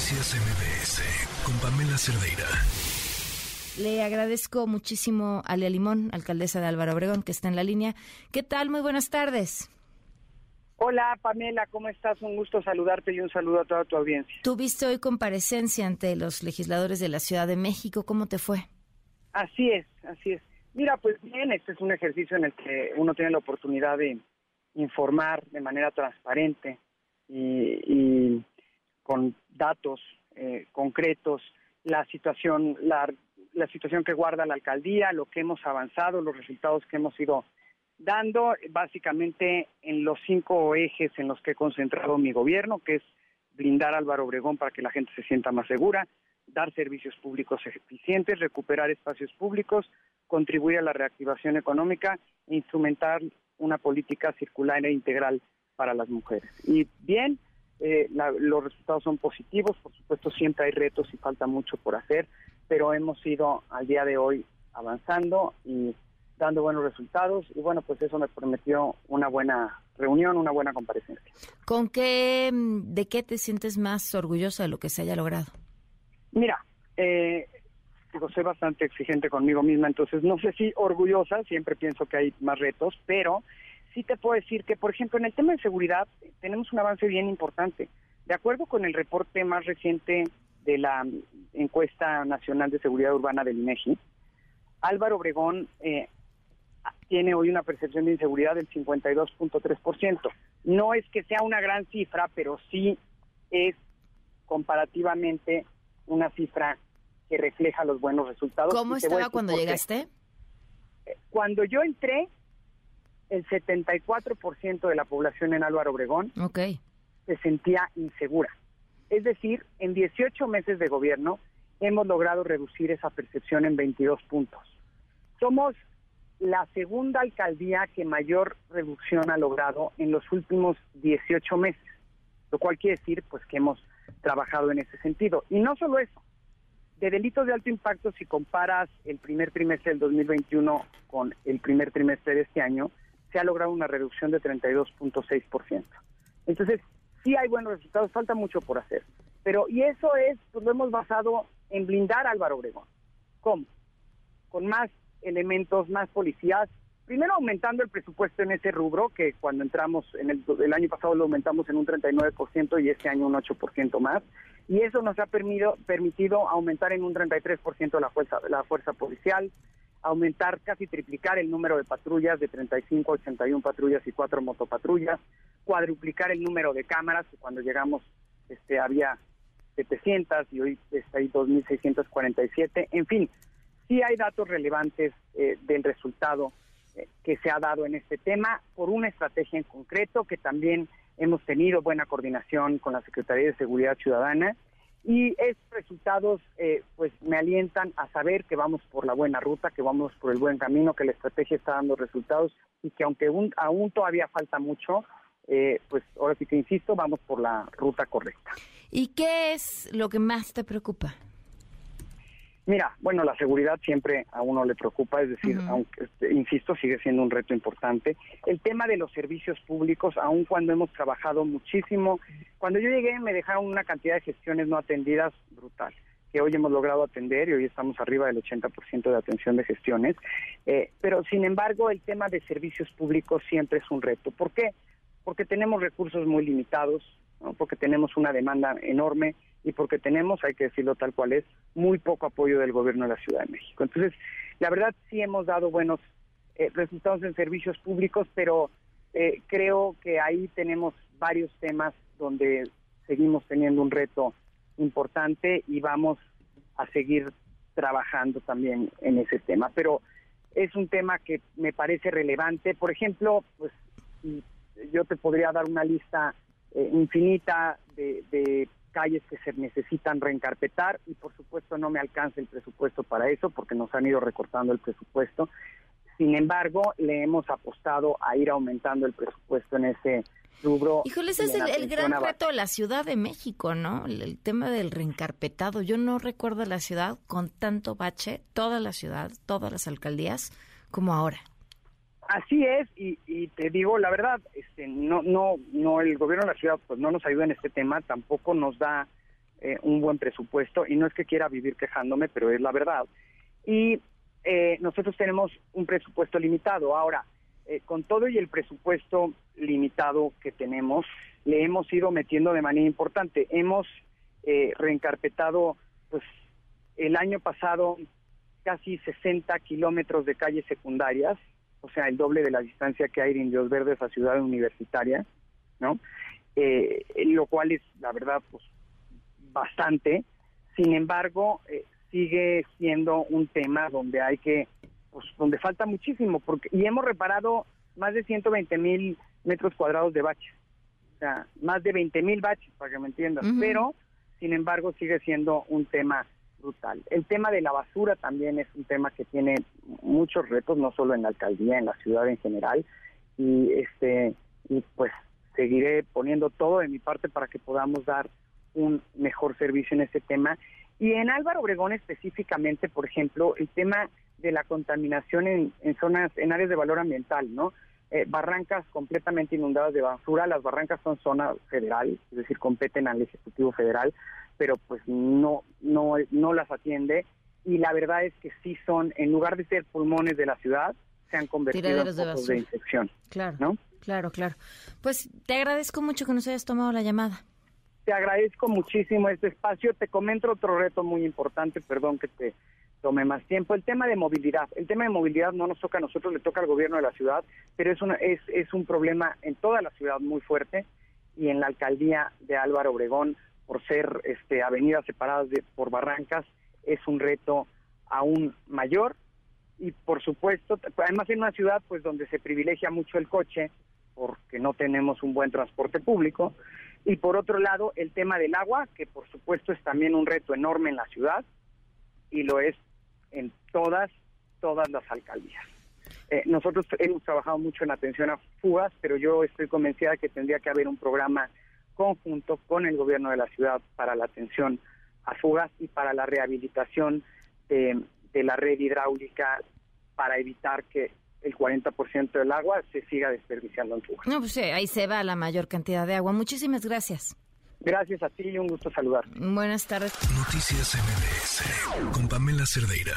Noticias MBS con Pamela Cerdeira. Le agradezco muchísimo a Lea Limón, alcaldesa de Álvaro Obregón, que está en la línea. ¿Qué tal? Muy buenas tardes. Hola Pamela, ¿cómo estás? Un gusto saludarte y un saludo a toda tu audiencia. Tuviste hoy comparecencia ante los legisladores de la Ciudad de México. ¿Cómo te fue? Así es, así es. Mira, pues bien, este es un ejercicio en el que uno tiene la oportunidad de informar de manera transparente y, con datos eh, concretos la situación, la, la situación que guarda la alcaldía, lo que hemos avanzado, los resultados que hemos ido dando, básicamente en los cinco ejes en los que he concentrado mi gobierno, que es blindar Álvaro Obregón para que la gente se sienta más segura, dar servicios públicos eficientes, recuperar espacios públicos, contribuir a la reactivación económica e instrumentar una política circular e integral para las mujeres. Y bien, eh, los resultados son positivos, por supuesto siempre hay retos y falta mucho por hacer, pero hemos ido al día de hoy avanzando y dando buenos resultados y bueno, pues eso me prometió una buena reunión, una buena comparecencia. ¿Con qué, de qué te sientes más orgullosa de lo que se haya logrado? Mira, eh, digo, soy bastante exigente conmigo misma, entonces no sé si orgullosa, siempre pienso que hay más retos, pero sí te puedo decir que, por ejemplo, en el tema de seguridad tenemos un avance bien importante. De acuerdo con el reporte más reciente de la encuesta nacional de seguridad urbana del INEGI, Álvaro Obregón eh, tiene hoy una percepción de inseguridad del 52.3%. No es que sea una gran cifra, pero sí es comparativamente una cifra que refleja los buenos resultados. ¿Cómo estaba cuando llegaste? Eh, cuando yo entré, el 74% de la población en Álvaro Obregón se sentía insegura. Es decir, en 18 meses de gobierno hemos logrado reducir esa percepción en 22 puntos. Somos la segunda alcaldía que mayor reducción ha logrado en los últimos 18 meses, lo cual quiere decir pues que hemos trabajado en ese sentido. Y no solo eso, de delitos de alto impacto, si comparas el primer trimestre del 2021 con el primer trimestre de este año, se ha logrado una reducción de 32.6%. Entonces, sí hay buenos resultados, falta mucho por hacer. Pero, y eso es, pues lo hemos basado en blindar a Álvaro Obregón. ¿Cómo? Con más elementos, más policías. Primero aumentando el presupuesto en ese rubro, que cuando entramos en el, año pasado lo aumentamos en un 39% y este año un 8% más. Y eso nos ha permitido, permitido aumentar en un 33% la fuerza, la fuerza policial, aumentar, casi triplicar el número de patrullas de 35 a 81 patrullas y 4 motopatrullas, cuadruplicar el número de cámaras, que cuando llegamos este, había 700 y hoy ahí 2.647. En fin, sí hay datos relevantes eh, del resultado eh, que se ha dado en este tema por una estrategia en concreto que también hemos tenido buena coordinación con la Secretaría de Seguridad Ciudadana y estos resultados eh, pues me alientan a saber que vamos por la buena ruta, que vamos por el buen camino, que la estrategia está dando resultados y que aunque aún todavía falta mucho, eh, pues ahora sí que insisto, vamos por la ruta correcta. ¿Y qué es lo que más te preocupa? Mira, bueno, la seguridad siempre a uno le preocupa, es decir, aunque, este, insisto, sigue siendo un reto importante. El tema de los servicios públicos, aun cuando hemos trabajado muchísimo, cuando yo llegué me dejaron una cantidad de gestiones no atendidas brutal que hoy hemos logrado atender y hoy estamos arriba del 80% de atención de gestiones. Eh, pero, sin embargo, el tema de servicios públicos siempre es un reto. ¿Por qué? Porque tenemos recursos muy limitados, porque tenemos una demanda enorme y porque tenemos, hay que decirlo tal cual es, muy poco apoyo del gobierno de la Ciudad de México. Entonces, la verdad sí hemos dado buenos eh, resultados en servicios públicos, pero eh, creo que ahí tenemos varios temas donde seguimos teniendo un reto importante y vamos a seguir trabajando también en ese tema. Pero es un tema que me parece relevante. Por ejemplo, pues yo te podría dar una lista eh, infinita de, calles que se necesitan reencarpetar y por supuesto no me alcanza el presupuesto para eso porque nos han ido recortando el presupuesto. Sin embargo, le hemos apostado a ir aumentando el presupuesto en ese rubro. Híjole, ese es el, gran reto de la Ciudad de México, ¿no? El, tema del reencarpetado. Yo no recuerdo la ciudad con tanto bache, toda la ciudad, todas las alcaldías, como ahora. Así es, y, te digo la verdad, este, no, no, no, el gobierno de la ciudad pues no nos ayuda en este tema, tampoco nos da eh, un buen presupuesto y no es que quiera vivir quejándome, pero es la verdad. Y eh, nosotros tenemos un presupuesto limitado. Ahora, eh, con todo y el presupuesto limitado que tenemos, le hemos ido metiendo de manera importante. Hemos reencarpetado, pues, el año pasado casi 60 kilómetros de calles secundarias, o sea, el doble de la distancia que hay de Indios Verdes a Ciudad Universitaria, ¿no? lo cual es, la verdad, pues bastante. Sin embargo, eh, sigue siendo un tema donde hay que, pues, donde falta muchísimo, porque y hemos reparado más de 120 mil metros cuadrados de baches, o sea, más de 20 mil baches, para que me entiendas, pero, sin embargo, sigue siendo un tema brutal. El tema de la basura también es un tema que tiene muchos retos, no solo en la alcaldía, en la ciudad en general, y este, y pues seguiré poniendo todo de mi parte para que podamos dar un mejor servicio en ese tema. Y en Álvaro Obregón específicamente, por ejemplo, el tema de la contaminación en, zonas, en áreas de valor ambiental, ¿no? Eh, barrancas completamente inundadas de basura, las barrancas son zona federal, es decir, competen al Ejecutivo Federal, pero pues no, no, no las atiende y la verdad es que sí son, en lugar de ser pulmones de la ciudad, se han convertido en focos de, de infección. Claro, ¿no? claro, claro. Pues te agradezco mucho que nos hayas tomado la llamada. Te agradezco muchísimo este espacio. Te comento otro reto muy importante, perdón que te tome más tiempo. El tema de movilidad. El tema de movilidad no nos toca a nosotros, le toca al gobierno de la ciudad, pero es, una, es, es un problema en toda la ciudad muy fuerte y en la alcaldía de Álvaro Obregón, por ser este, avenidas separadas de, por barrancas, es un reto aún mayor. Y por supuesto, además en una ciudad pues donde se privilegia mucho el coche porque no tenemos un buen transporte público. Y por otro lado, el tema del agua, que por supuesto es también un reto enorme en la ciudad. Y lo es en todas, todas las alcaldías. Eh, nosotros hemos trabajado mucho en atención a fugas, pero yo estoy convencida que tendría que haber un programa conjunto con el gobierno de la ciudad para la atención a fugas y para la rehabilitación de la red hidráulica para evitar que el 40% del agua se siga desperdiciando en fuga. No, pues ahí se va la mayor cantidad de agua. Muchísimas gracias. Gracias a ti y un gusto saludar. Buenas tardes. Noticias MBS con Pamela Cerdeira.